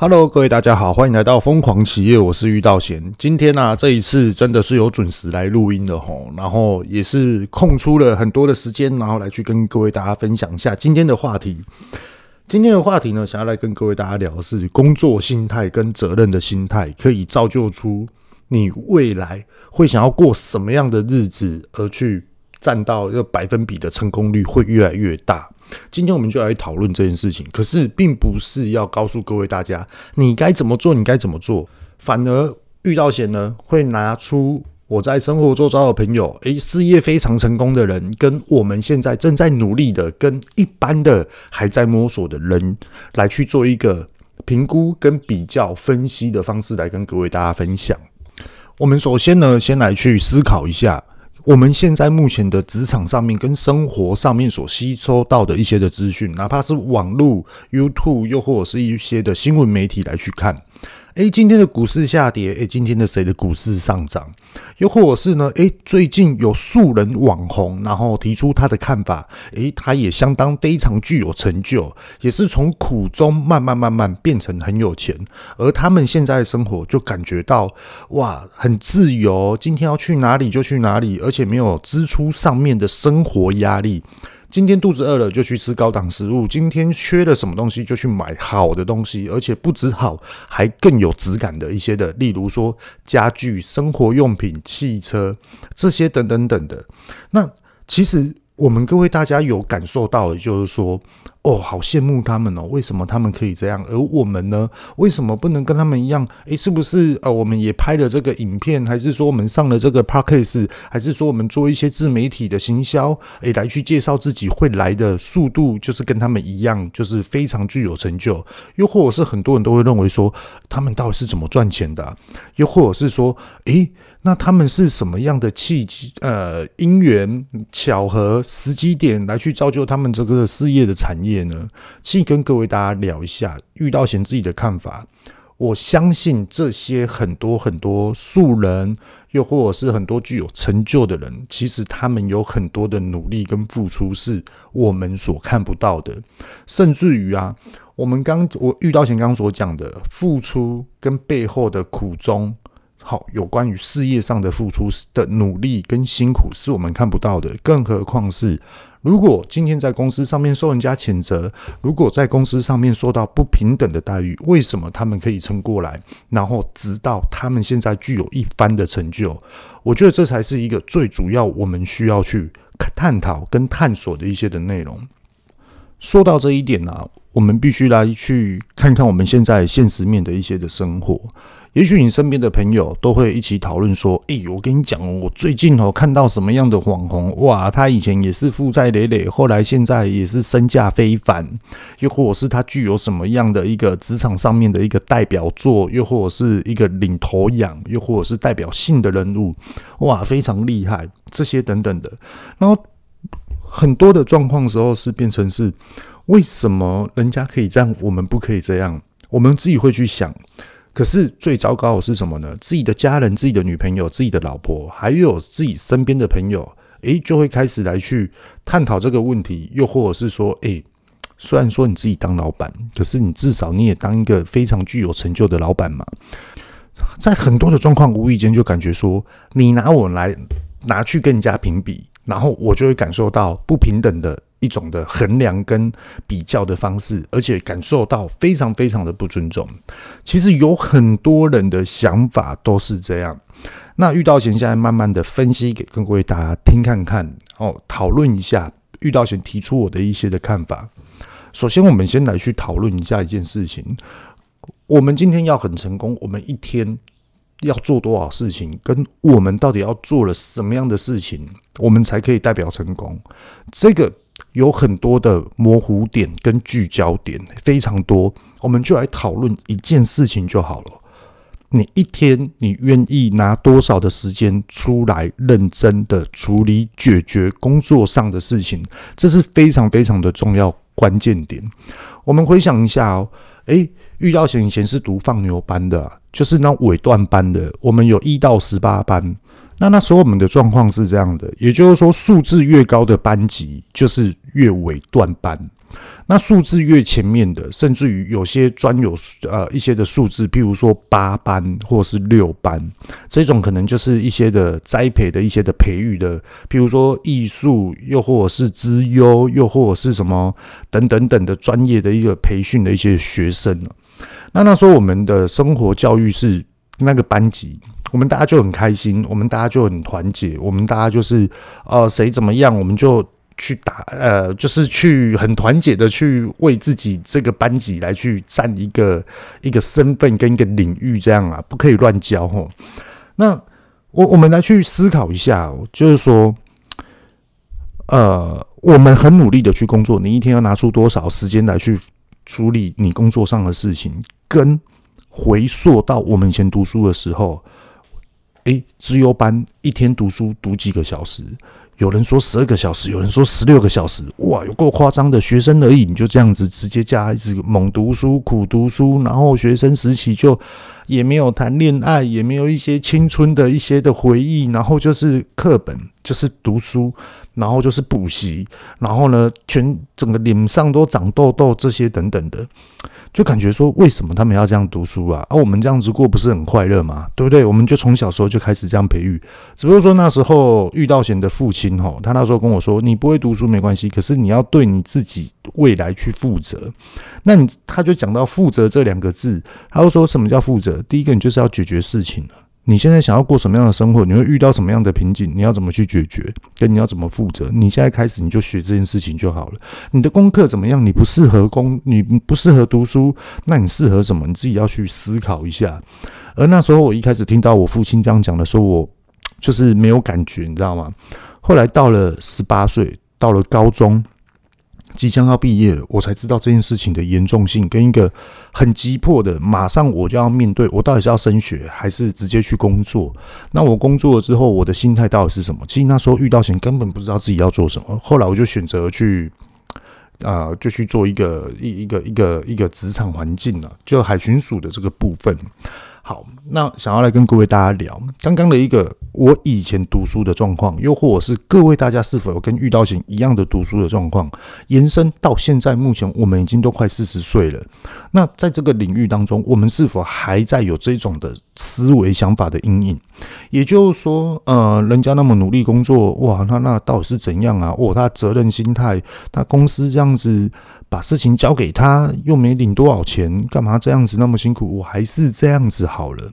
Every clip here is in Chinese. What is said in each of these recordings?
Hello，各位大家好，欢迎来到疯狂企业，我是玉道贤。今天呢、啊，这一次真的是有准时来录音的吼，然后也是空出了很多的时间，然后来去跟各位大家分享一下今天的话题。今天的话题呢，想要来跟各位大家聊的是工作心态跟责任的心态，可以造就出你未来会想要过什么样的日子，而去占到一个百分比的成功率会越来越大。今天我们就来讨论这件事情，可是并不是要告诉各位大家你该怎么做，你该怎么做，反而遇到险呢，会拿出我在生活周遭的朋友，诶，事业非常成功的人，跟我们现在正在努力的，跟一般的还在摸索的人，来去做一个评估跟比较分析的方式，来跟各位大家分享。我们首先呢，先来去思考一下。我们现在目前的职场上面跟生活上面所吸收到的一些的资讯，哪怕是网络、YouTube，又或者是一些的新闻媒体来去看。诶，今天的股市下跌，诶，今天的谁的股市上涨？又或者是呢？诶，最近有素人网红，然后提出他的看法，诶，他也相当非常具有成就，也是从苦中慢慢慢慢变成很有钱，而他们现在的生活就感觉到哇，很自由，今天要去哪里就去哪里，而且没有支出上面的生活压力。今天肚子饿了就去吃高档食物，今天缺了什么东西就去买好的东西，而且不止好，还更有质感的一些的，例如说家具、生活用品、汽车这些等等等的。那其实。我们各位大家有感受到的，就是说，哦，好羡慕他们哦，为什么他们可以这样，而我们呢？为什么不能跟他们一样？诶，是不是呃，我们也拍了这个影片，还是说我们上了这个 podcast，还是说我们做一些自媒体的行销，诶，来去介绍自己会来的速度，就是跟他们一样，就是非常具有成就？又或者是很多人都会认为说，他们到底是怎么赚钱的？又或者是说，诶。那他们是什么样的契机？呃，因缘巧合、时机点来去造就他们这个事业的产业呢？请跟各位大家聊一下，遇到贤自己的看法。我相信这些很多很多素人，又或者是很多具有成就的人，其实他们有很多的努力跟付出是我们所看不到的，甚至于啊，我们刚我遇到贤刚刚所讲的付出跟背后的苦衷。好，有关于事业上的付出的努力跟辛苦是我们看不到的，更何况是如果今天在公司上面受人家谴责，如果在公司上面受到不平等的待遇，为什么他们可以撑过来？然后直到他们现在具有一番的成就，我觉得这才是一个最主要我们需要去探讨跟探索的一些的内容。说到这一点呢、我们必须来去看看我们现在现实面的一些的生活。也许你身边的朋友都会一起讨论说：“哎，我跟你讲，我最近哦看到什么样的网红哇，他以前也是负债累累，后来现在也是身价非凡，又或者是他具有什么样的一个职场上面的一个代表作，又或者是一个领头羊，又或者是代表性的人物，哇，非常厉害，这些等等的。然后很多的状况时候是变成是，为什么人家可以这样，我们不可以这样？我们自己会去想。”可是最糟糕的是什么呢？自己的家人、自己的女朋友、自己的老婆，还有自己身边的朋友，诶，就会开始来去探讨这个问题，又或者是说，诶，虽然说你自己当老板，可是你至少你也当一个非常具有成就的老板嘛。在很多的状况，无意间就感觉说，你拿我来拿去跟人家评比，然后我就会感受到不平等的。一种的衡量跟比较的方式，而且感受到非常非常的不尊重。其实有很多人的想法都是这样。那遇到贤现在慢慢的分析给各位大家听看看哦，讨论一下遇到贤提出我的一些的看法。首先，我们先来去讨论一下一件事情：我们今天要很成功，我们一天。要做多少事情，跟我们到底要做了什么样的事情，我们才可以代表成功？这个有很多的模糊点跟聚焦点，非常多。我们就来讨论一件事情就好了。你一天你愿意拿多少的时间出来认真的处理解决工作上的事情？这是非常非常的重要关键点。我们回想一下哦。诶，遇到贤以前是读放牛班的，就是那尾段班的。我们有一到十八班，那那时候我们的状况是这样的，也就是说数字越高的班级就是越尾段班。那数字越前面的，甚至于有些专有呃一些的数字，譬如说八班或是六班，这种可能就是一些的栽培的一些的培育的，譬如说艺术，又或者是资优，又或者是什么等等等的专业的一个培训的一些学生。那那时候我们的生活教育是那个班级，我们大家就很开心，我们大家就很团结，我们大家就是呃谁怎么样，我们就。去打呃，就是去很团结的去为自己这个班级来去占一个一个身份跟一个领域，这样啊，不可以乱教吼。那我我们来去思考一下，就是说，呃，我们很努力的去工作，你一天要拿出多少时间来去处理你工作上的事情，跟回溯到我们以前读书的时候，诶，资优班一天读书读几个小时？有人说十二个小时，有人说十六个小时，哇，有够夸张的。学生而已，你就这样子直接加，一直猛读书、苦读书，然后学生时期就也没有谈恋爱，也没有一些青春的一些的回忆，然后就是课本，就是读书。然后就是补习，然后呢，全整个脸上都长痘痘，这些等等的，就感觉说，为什么他们要这样读书啊？而、啊、我们这样子过不是很快乐吗？对不对？我们就从小时候就开始这样培育。只不过说那时候遇到贤的父亲吼，他那时候跟我说：“你不会读书没关系，可是你要对你自己未来去负责。”那你他就讲到“负责”这两个字，他就说什么叫负责？第一个，你就是要解决事情了。你现在想要过什么样的生活？你会遇到什么样的瓶颈？你要怎么去解决？跟你要怎么负责？你现在开始你就学这件事情就好了。你的功课怎么样？你不适合工，你不适合读书，那你适合什么？你自己要去思考一下。而那时候我一开始听到我父亲这样讲的时候，我就是没有感觉，你知道吗？后来到了十八岁，到了高中。即将要毕业了，我才知道这件事情的严重性，跟一个很急迫的，马上我就要面对，我到底是要升学还是直接去工作？那我工作了之后，我的心态到底是什么？其实那时候遇到钱，根本不知道自己要做什么。后来我就选择去，啊、呃，就去做一个一一个一个一个职场环境了，就海巡署的这个部分。好，那想要来跟各位大家聊刚刚的一个我以前读书的状况，又或者是各位大家是否有跟遇到贤一样的读书的状况，延伸到现在目前我们已经都快四十岁了。那在这个领域当中，我们是否还在有这种的思维想法的阴影？也就是说，呃，人家那么努力工作，哇，那那到底是怎样啊？哦，他责任心态，他公司这样子。把事情交给他，又没领多少钱，干嘛这样子那么辛苦？我还是这样子好了。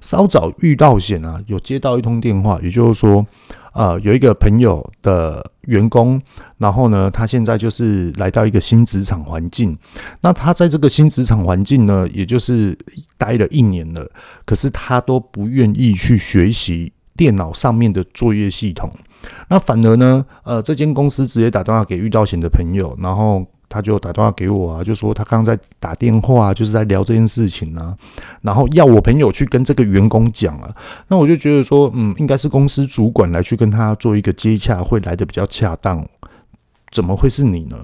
稍早遇到险啊，有接到一通电话，也就是说，呃，有一个朋友的员工，然后呢，他现在就是来到一个新职场环境。那他在这个新职场环境呢，也就是待了一年了，可是他都不愿意去学习电脑上面的作业系统。那反而呢，呃，这间公司直接打电话给遇到险的朋友，然后。他就打电话给我啊，就说他刚在打电话，就是在聊这件事情啊，然后要我朋友去跟这个员工讲啊。那我就觉得说，嗯，应该是公司主管来去跟他做一个接洽，会来的比较恰当。怎么会是你呢？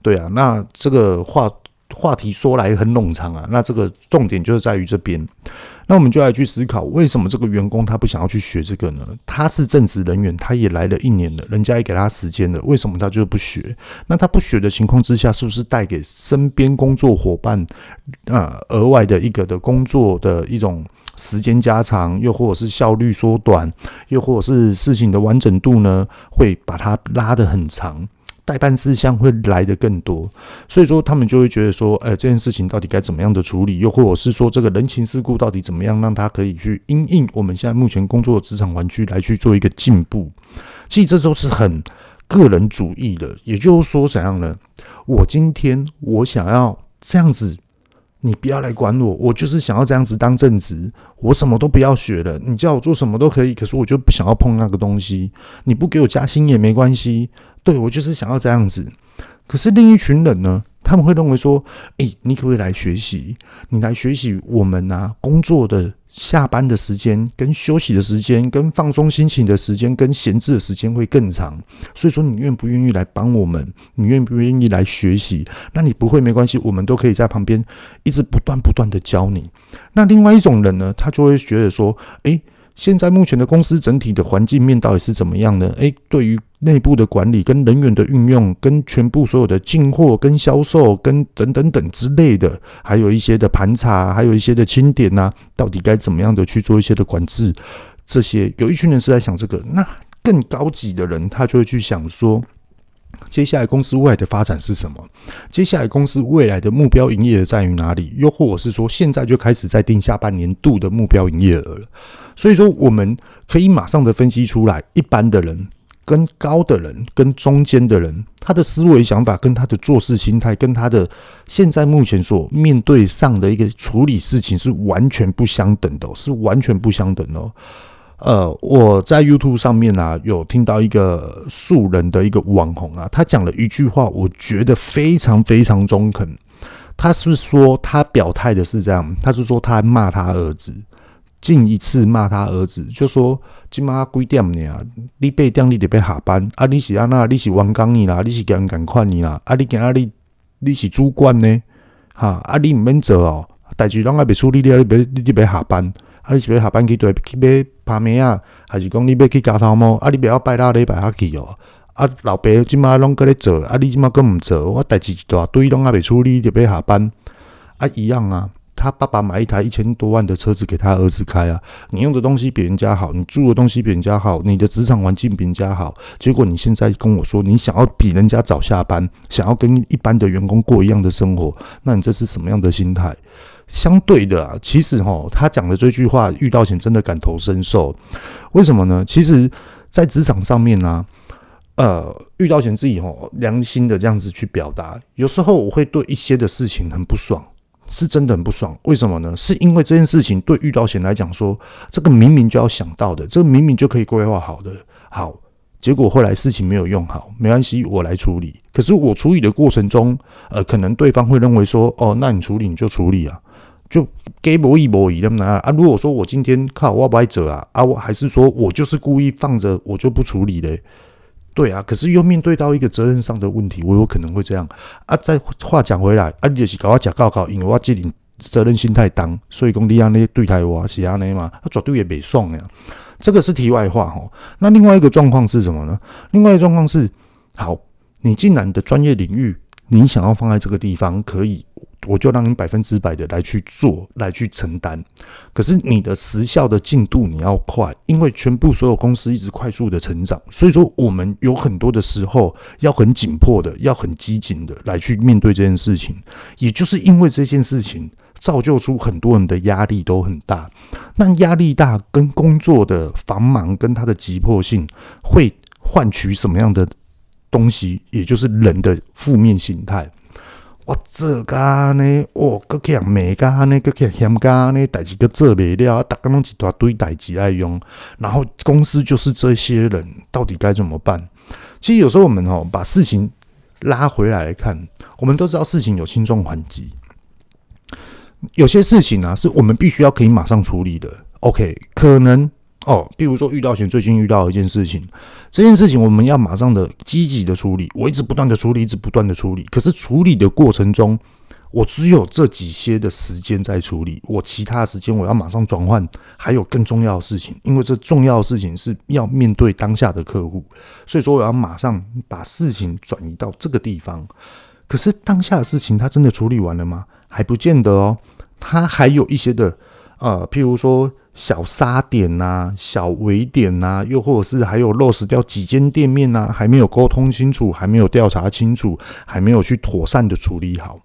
对啊，那这个话话题说来很冗长啊。那这个重点就是在于这边。那我们就来去思考，为什么这个员工他不想要去学这个呢？他是正职人员，他也来了一年了，人家也给他时间了，为什么他就不学？那他不学的情况之下，是不是带给身边工作伙伴啊额外的一个的工作的一种时间加长，又或者是效率缩短，又或者是事情的完整度呢，会把它拉得很长？代办事项会来的更多，所以说他们就会觉得说，呃，这件事情到底该怎么样的处理，又或者是说这个人情世故到底怎么样，让他可以去因应我们现在目前工作的职场环境来去做一个进步。其实这都是很个人主义的，也就是说怎样呢？我今天我想要这样子。你不要来管我，我就是想要这样子当正职，我什么都不要学了。你叫我做什么都可以，可是我就不想要碰那个东西。你不给我加薪也没关系，对，我就是想要这样子。可是另一群人呢？他们会认为说：“诶，你可不可以来学习？你来学习我们啊，工作的下班的时间、跟休息的时间、跟放松心情的时间、跟闲置的时间会更长。所以说，你愿不愿意来帮我们？你愿不愿意来学习？那你不会没关系，我们都可以在旁边一直不断不断的教你。那另外一种人呢，他就会觉得说：诶，现在目前的公司整体的环境面到底是怎么样呢？诶，对于内部的管理、跟人员的运用、跟全部所有的进货、跟销售、跟等等等之类的，还有一些的盘查，还有一些的清点呐、到底该怎么样的去做一些的管制？这些有一群人是在想这个，那更高级的人他就会去想说，接下来公司未来的发展是什么？接下来公司未来的目标营业额在于哪里？又或者是说，现在就开始在定下半年度的目标营业额了？所以说，我们可以马上的分析出来，一般的人、跟高的人、跟中间的人，他的思维想法、跟他的做事心态、跟他的现在目前所面对上的一个处理事情是完全不相等的，是完全不相等的。呃，我在 YouTube 上面啊，有听到一个素人的一个网红啊，他讲了一句话，我觉得非常非常中肯。他是说，他表态的是这样，他是说他骂他儿子，近一次骂他儿子，就说今妈几点呢？你八点你得要下班啊？你是安那？你是员工你啦？你是人赶快你啦？啊？你今仔日你是主管呢？哈啊？你唔免做哦，代志拢还没处理，你你别你你别下班。啊！你是要下班去对去买泡面啊，还是讲你要去加头毛？啊！你不要拜六礼拜下去哦。啊！老爸即马拢搁咧做，啊！你即马搁毋做，我代志一大堆拢还没处理，就要下班。啊！一样啊。他爸爸买一台一千多万的车子给他儿子开啊。你用的东西比人家好，你住的东西比人家好，你的职场环境比人家好。结果你现在跟我说，你想要比人家早下班，想要跟一般的员工过一样的生活，那你这是什么样的心态？相对的啊，其实哈，他讲的这句话，遇到钱真的感同身受。为什么呢？其实，在职场上面呢，呃，遇到钱自己齁，良心的这样子去表达，有时候我会对一些的事情很不爽，是真的很不爽。为什么呢？是因为这件事情对遇到险来讲说，这个明明就要想到的，这个明明就可以规划好的，好，结果后来事情没有用好，没关系，我来处理。可是我处理的过程中，呃，可能对方会认为说，哦，那你处理你就处理啊。就给我一模一样的啊！如果说我今天靠我不爱走啊啊，我还是说我就是故意放着，我就不处理嘞。对啊，可是又面对到一个责任上的问题，我有可能会这样啊。再话讲回来啊，你就是搞我假告告，因为我这里责任心太重，所以讲你安尼对待我是安尼嘛，他绝对也没爽呀。这个是题外话哦。那另外一个状况是什么呢？另外一个状况是，好，你既然的专业领域，你想要放在这个地方，可以。我就让你百分之百的来去做，来去承担。可是你的时效的进度你要快，因为全部所有公司一直快速的成长，所以说我们有很多的时候要很紧迫的，要很机警的来去面对这件事情。也就是因为这件事情，造就出很多人的压力都很大。那压力大跟工作的繁忙跟它的急迫性，会换取什么样的东西？也就是人的负面心态。我这个呢，我搁去啊，每个呢，搁去嫌个呢，代志搁做未了，啊大家拢一大堆代志爱用，然后公司就是这些人，到底该怎么办？其实有时候我们哦，把事情拉回来来看，我们都知道事情有轻重缓急，有些事情啊，是我们必须要可以马上处理的。OK，可能。哦，比如说遇到前，最近遇到一件事情，这件事情我们要马上的积极的处理，我一直不断的处理，一直不断的处理。可是处理的过程中，我只有这几些的时间在处理，我其他时间我要马上转换，还有更重要的事情，因为这重要的事情是要面对当下的客户，所以说我要马上把事情转移到这个地方。可是当下的事情，他真的处理完了吗？还不见得哦，他还有一些的。呃，譬如说小沙点呐、小围点呐、又或者是还有落实掉几间店面呐、还没有沟通清楚，还没有调查清楚，还没有去妥善的处理好，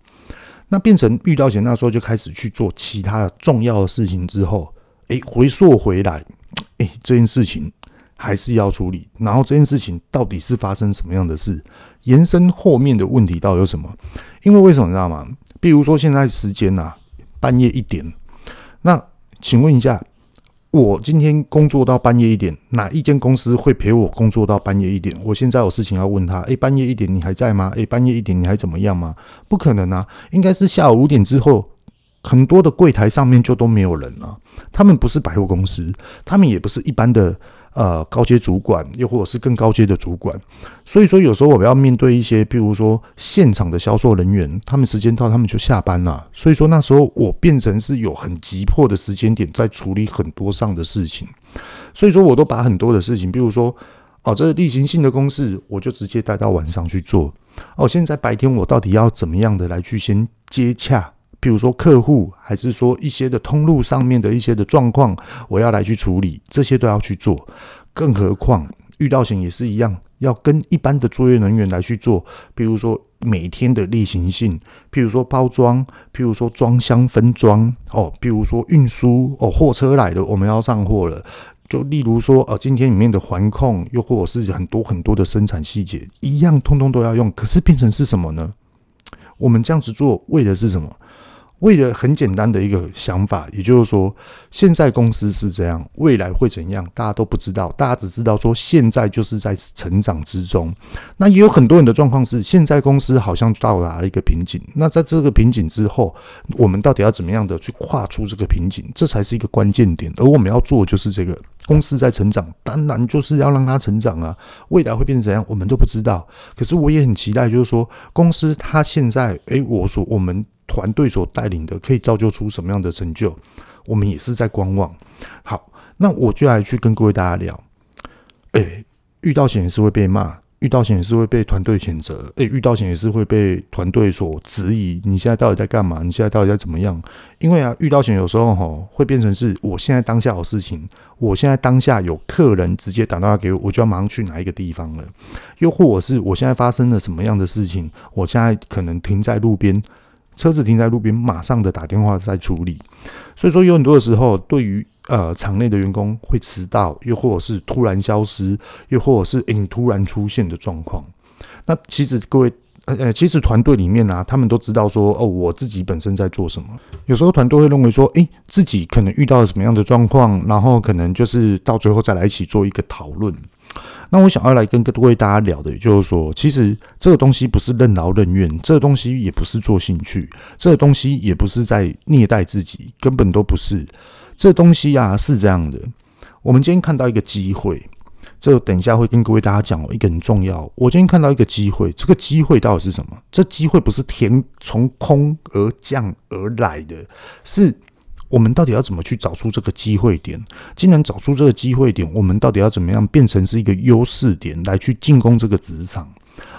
那变成遇到钱那时候就开始去做其他的重要的事情之后，诶，回溯回来，诶，这件事情还是要处理，然后这件事情到底是发生什么样的事，延伸后面的问题到底有什么？因为为什么你知道吗？比如说现在时间呐、半夜一点。那请问一下，我今天工作到半夜一点，哪一间公司会陪我工作到半夜一点？我现在有事情要问他，诶，半夜一点你还在吗？诶，半夜一点你还怎么样吗？不可能啊，应该是下午五点之后，很多的柜台上面就都没有人了。他们不是百货公司，他们也不是一般的。呃，高阶主管又或者是更高阶的主管，所以说有时候我们要面对一些，比如说现场的销售人员，他们时间到，他们就下班了。所以说那时候我变成是有很急迫的时间点在处理很多上的事情，所以说我都把很多的事情，比如说哦，这个例行性的公事我就直接带到晚上去做。哦，现在白天我到底要怎么样的来去先接洽？比如说客户，还是说一些的通路上面的一些的状况，我要来去处理，这些都要去做。更何况遇到险也是一样，要跟一般的作业人员来去做。比如说每天的例行性，譬如说包装，譬如说装箱分装，哦，譬如说运输，哦，货车来了，我们要上货了。就例如说，呃，今天里面的环控，又或者是很多很多的生产细节，一样通通都要用。可是变成是什么呢？我们这样子做，为的是什么？为了很简单的一个想法，也就是说，现在公司是这样，未来会怎样，大家都不知道。大家只知道说，现在就是在成长之中。那也有很多人的状况是，现在公司好像到达了一个瓶颈。那在这个瓶颈之后，我们到底要怎么样的去跨出这个瓶颈？这才是一个关键点。而我们要做就是这个，公司在成长，当然就是要让它成长啊。未来会变成怎样，我们都不知道。可是我也很期待，就是说，公司它现在，诶，我说我们。团队所带领的可以造就出什么样的成就？我们也是在观望。好，那我就来去跟各位大家聊。诶，遇到险也是会被骂，遇到险也是会被团队谴责。诶，遇到险也是会被团队所质疑。你现在到底在干嘛？你现在到底在怎么样？因为啊，遇到险有时候吼会变成是我现在当下有事情，我现在当下有客人直接打电话给我，我就要马上去哪一个地方了。又或者是我现在发生了什么样的事情，我现在可能停在路边。车子停在路边，马上的打电话在处理，所以说有很多的时候，对于呃场内的员工会迟到，又或者是突然消失，又或者是诶突然出现的状况。那其实各位呃，其实团队里面啊，他们都知道说哦，我自己本身在做什么。有时候团队会认为说，诶，自己可能遇到了什么样的状况，然后可能就是到最后再来一起做一个讨论。那我想要来跟各位大家聊的，也就是说，其实这个东西不是任劳任怨，这个东西也不是做兴趣，这个东西也不是在虐待自己，根本都不是。这东西啊，是这样的，我们今天看到一个机会，这等一下会跟各位大家讲哦一个很重要。我今天看到一个机会，这个机会到底是什么？这机会不是天从空而降而来的，是。我们到底要怎么去找出这个机会点？既然找出这个机会点，我们到底要怎么样变成是一个优势点来去进攻这个职场？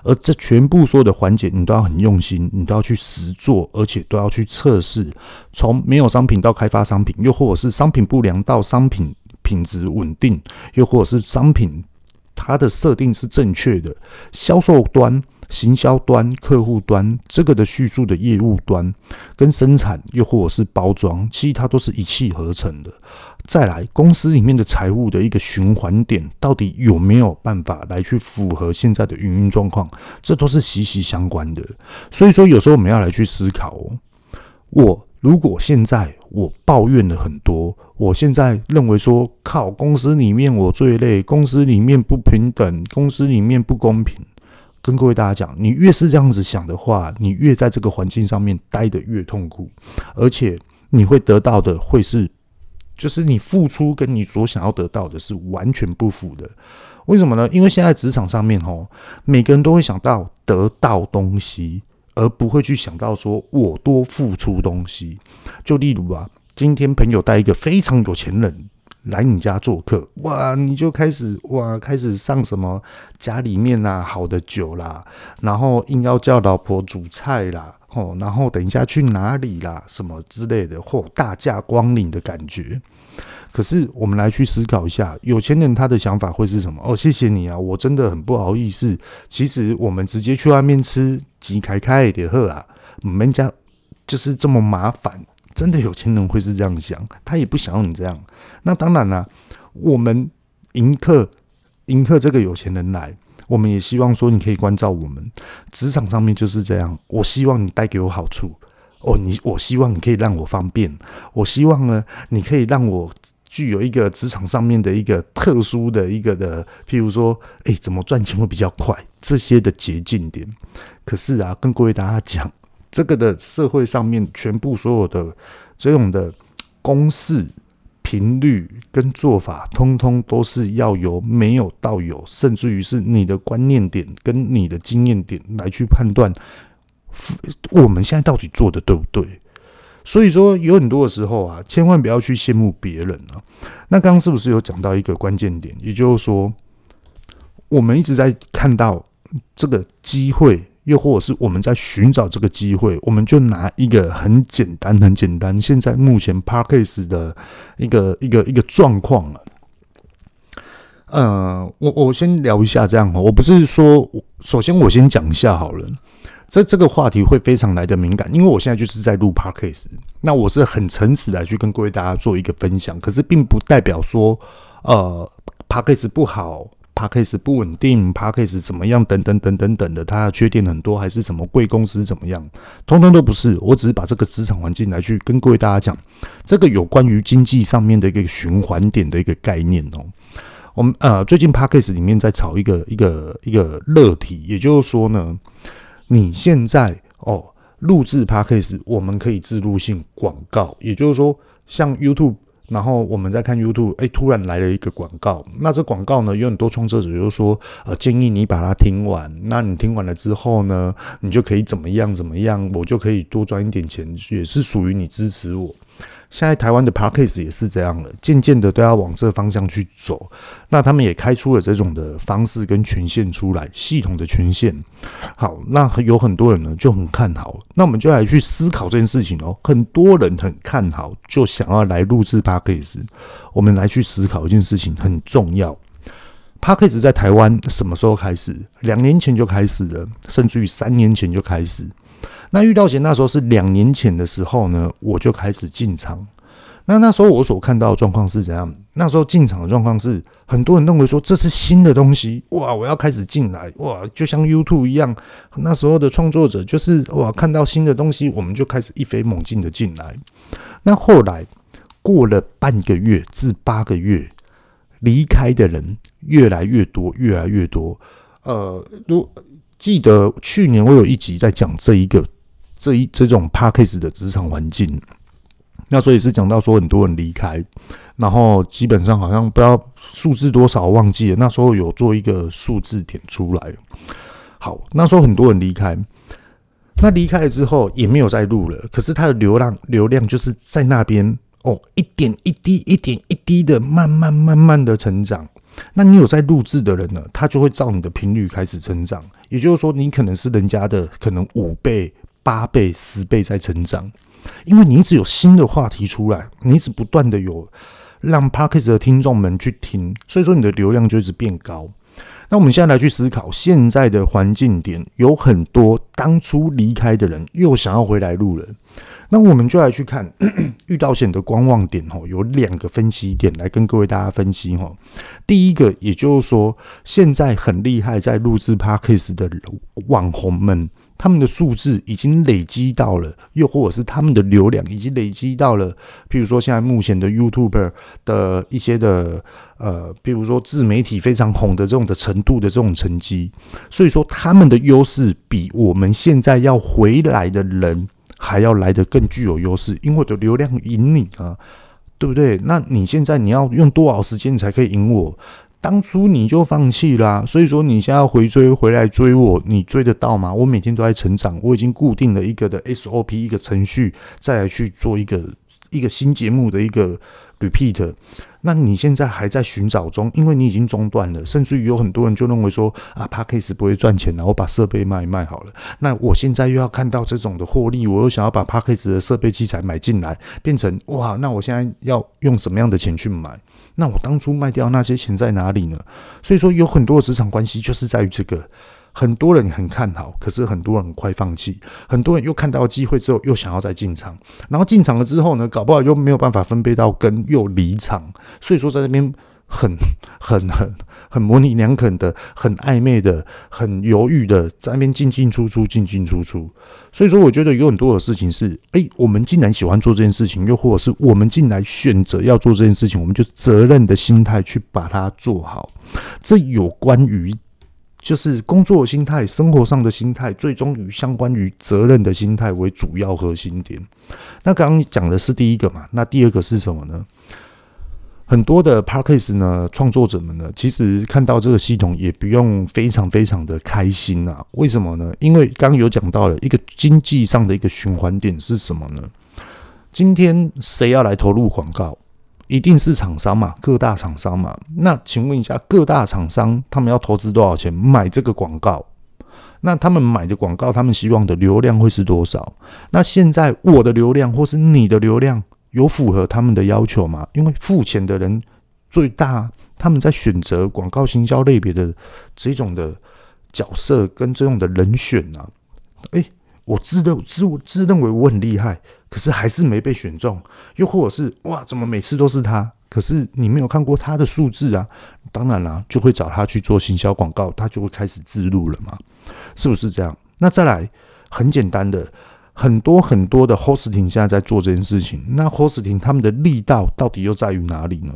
而这全部所有的环节，你都要很用心，你都要去实做，而且都要去测试。从没有商品到开发商品，又或者是商品不良到商品品质稳定，又或者是商品它的设定是正确的，销售端。行销端、客户端，这个的叙述的业务端，跟生产又或者是包装，其实它都是一气呵成的。再来，公司里面的财务的一个循环点，到底有没有办法来去符合现在的营运状况？这都是息息相关的。所以说，有时候我们要来去思考哦。我如果现在我抱怨了很多，我现在认为说，靠，公司里面我最累，公司里面不平等，公司里面不公平。跟各位大家讲，你越是这样子想的话，你越在这个环境上面待得越痛苦，而且你会得到的会是，就是你付出跟你所想要得到的是完全不符的。为什么呢？因为现在职场上面哦，每个人都会想到得到东西，而不会去想到说我多付出东西。就例如啊，今天朋友带一个非常有钱人。来你家做客，哇，你就开始哇，开始上什么家里面啊好的酒啦，然后硬要叫老婆煮菜啦，哦，然后等一下去哪里啦，什么之类的，或大驾光临的感觉。可是我们来去思考一下，有钱人他的想法会是什么？哦，谢谢你啊，我真的很不好意思。其实我们直接去外面吃，几开开的喝啊，我们家就是这么麻烦。真的有钱人会是这样想，他也不想要你这样。那当然了，我们迎客迎客这个有钱人来，我们也希望说你可以关照我们。职场上面就是这样，我希望你带给我好处哦，你我希望你可以让我方便，我希望呢你可以让我具有一个职场上面的一个特殊的一个的，譬如说，诶，怎么赚钱会比较快这些的捷径点。可是啊，跟各位大家讲。这个的社会上面，全部所有的这种的公式、频率跟做法，通通都是要由没有到有，甚至于是你的观念点跟你的经验点来去判断，我们现在到底做的对不对？所以说，有很多的时候啊，千万不要去羡慕别人啊。那刚刚是不是有讲到一个关键点？也就是说，我们一直在看到这个机会，又或者是我们在寻找这个机会，我们就拿一个很简单、很简单，现在目前 Parkes 的一个一个一个状况啊。呃，我我先聊一下这样，我不是说，首先我先讲一下好了。这这个话题会非常来的敏感，因为我现在就是在录 Podcast，那我是很诚实来去跟各位大家做一个分享，可是并不代表说，呃，Podcast 不好，Podcast 不稳定，Podcast 怎么样，等等等等等的，它的缺点很多，还是什么贵公司怎么样，通通都不是，我只是把这个职场环境来去跟各位大家讲，这个有关于经济上面的一个循环点的一个概念哦。我们呃最近 Podcast 里面在炒一个一个一个热题，也就是说呢。你现在哦，录制 Podcast，我们可以自录性广告，也就是说，像 YouTube，然后我们在看 YouTube，哎，突然来了一个广告，那这广告呢，有很多创作者就说，呃，建议你把它听完，那你听完了之后呢，你就可以怎么样怎么样，我就可以多赚一点钱，也是属于你支持我。现在台湾的 Podcast 也是这样了，渐渐的都要往这个方向去走。那他们也开出了这种的方式跟权限出来，系统的权限。好，那有很多人呢就很看好。那我们就来去思考这件事情哦。很多人很看好，就想要来录制 Podcast。我们来去思考一件事情很重要。Podcast 在台湾什么时候开始？两年前就开始了，甚至于三年前就开始。那遇到钱那时候是两年前的时候呢，我就开始进场。那那时候我所看到的状况是怎样？那时候进场的状况是，很多人认为说这是新的东西，哇，我要开始进来，哇，就像 YouTube 一样。那时候的创作者就是哇，看到新的东西，我们就开始一飞猛进的进来。那后来过了半个月至八个月，离开的人越来越多，越来越多。呃，如记得去年我有一集在讲这一个。这一这种 Podcast 的职场环境，那所以是讲到说很多人离开，然后基本上好像不知道数字多少忘记了，那时候有做一个数字点出来。好，那时候很多人离开，那离开了之后也没有再录了，可是它的流量流量就是在那边哦，一点一滴，一点一滴的慢慢慢慢的成长。那你有在录制的人呢，他就会照你的频率开始成长，也就是说，你可能是人家的可能五倍。八倍、十倍在成长，因为你一直有新的话题出来，你一直不断的有让 Podcast 的听众们去听，所以说你的流量就一直变高。那我们现在来去思考，现在的环境点有很多当初离开的人又想要回来录了。那我们就来去看 遇到险的观望点哦，有两个分析点来跟各位大家分析哈。第一个，也就是说，现在很厉害在录制 Podcast 的网红们。他们的数字已经累积到了，又或者是他们的流量已经累积到了，譬如说现在目前的 YouTuber 的一些的呃，譬如说自媒体非常红的这种的程度的这种成绩，所以说他们的优势比我们现在要回来的人还要来得更具有优势，因为我的流量赢你啊，对不对？那你现在你要用多少时间你才可以赢我？当初你就放弃啦，所以说你现在要回追回来追我，你追得到吗？我每天都在成长，我已经固定了一个的 SOP 一个程序，再来去做一个一个新节目的一个 repeat。那你现在还在寻找中，因为你已经中断了，甚至于有很多人就认为说啊，Podcast 不会赚钱了，我把设备卖一卖好了。那我现在又要看到这种的获利，我又想要把 Podcast 的设备器材买进来，变成哇，那我现在要用什么样的钱去买？那我当初卖掉那些钱在哪里呢？所以说有很多的职场关系就是在于这个。很多人很看好，可是很多人很快放弃。很多人又看到机会之后，又想要再进场，然后进场了之后呢，搞不好又没有办法分配到根，又离场。所以说，在这边很、很、很、很模棱两可的，很暧昧的，很犹豫的，在那边进进出出，进进出出。所以说，我觉得有很多的事情是，哎、我们既然喜欢做这件事情，又或者是我们进来选择要做这件事情，我们就责任的心态去把它做好。这有关于。就是工作心态、生活上的心态，最终与相关于责任的心态为主要核心点。那刚刚讲的是第一个嘛？那第二个是什么呢？很多的 Parkes 呢，创作者们呢，其实看到这个系统也不用非常非常的开心啊。为什么呢？因为刚刚有讲到了一个经济上的一个循环点是什么呢？今天谁要来投入广告？一定是厂商嘛，各大厂商嘛。那请问一下，各大厂商他们要投资多少钱买这个广告？那他们买的广告，他们希望的流量会是多少？那现在我的流量或是你的流量有符合他们的要求吗？因为付钱的人最大，他们在选择广告行销类别的这种的角色跟这种的人选啊，诶，我自认自我自认为我很厉害，可是还是没被选中，又或者是哇，怎么每次都是他？可是你没有看过他的数字啊，当然啦，就会找他去做行销广告，他就会开始自录了嘛，是不是这样？那再来，很简单的。很多很多的 hosting 现在在做这件事情，那 hosting 他们的力道到底又在于哪里呢？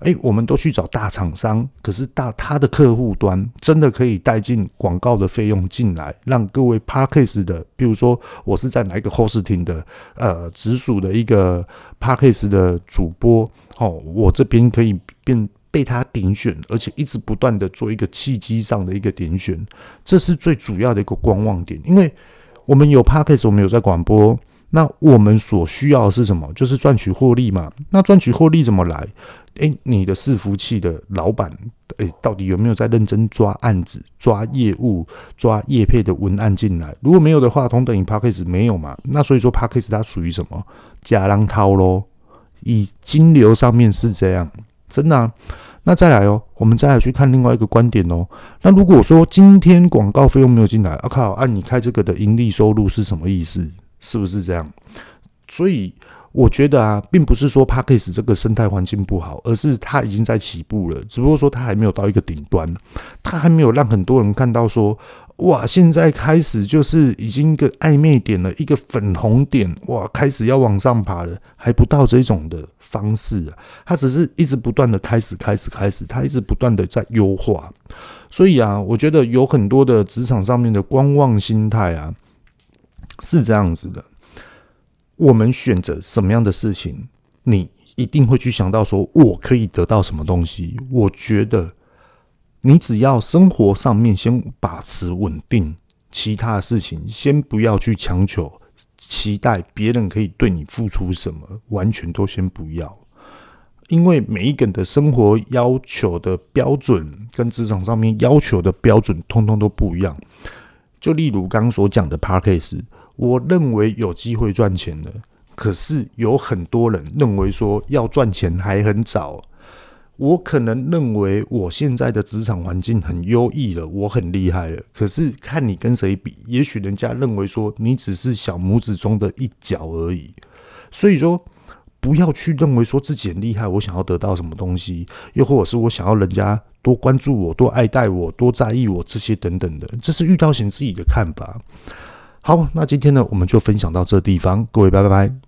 诶，我们都去找大厂商，可是大他的客户端真的可以带进广告的费用进来，让各位 parkas 的，比如说我是在哪一个 hosting 的呃直属的一个 parkas 的主播哦，我这边可以变被他点选，而且一直不断的做一个契机上的一个点选，这是最主要的一个观望点，因为。我们有 Podcast，我们有在广播，那我们所需要的是什么？就是赚取获利嘛。那赚取获利怎么来？诶，你的伺服器的老板，诶，到底有没有在认真抓案子、抓业务、抓业配的文案进来？如果没有的话，同等于 Podcast 没有嘛。那所以说 Podcast 它属于什么？假浪涛喽。以金流上面是这样，真的啊。那再来哦，我们再来去看另外一个观点哦。那如果说今天广告费用没有进来，啊靠，按、你开这个的盈利收入是什么意思？是不是这样？所以我觉得啊，并不是说 Parkes 这个生态环境不好，而是它已经在起步了，只不过说它还没有到一个顶端，它还没有让很多人看到说。哇！现在开始就是已经一个暧昧点了，一个粉红点，哇，开始要往上爬了，还不到这种的方式啊，它只是一直不断的开始，开始，开始，它一直不断的在优化，所以啊，我觉得有很多的职场上面的观望心态啊，是这样子的。我们选择什么样的事情，你一定会去想到说，我可以得到什么东西。我觉得。你只要生活上面先把持稳定，其他的事情先不要去强求，期待别人可以对你付出什么，完全都先不要。因为每一个人的生活要求的标准跟职场上面要求的标准，通通都不一样。就例如刚刚所讲的 Podcast，我认为有机会赚钱的，可是有很多人认为说要赚钱还很早。我可能认为我现在的职场环境很优异了，我很厉害了。可是看你跟谁比，也许人家认为说你只是小拇指中的一角而已。所以说，不要去认为说自己很厉害，我想要得到什么东西，又或者是我想要人家多关注我、多爱戴我、多在意我这些等等的，这是遇到型自己的看法。好，那今天呢，我们就分享到这地方，各位拜拜拜。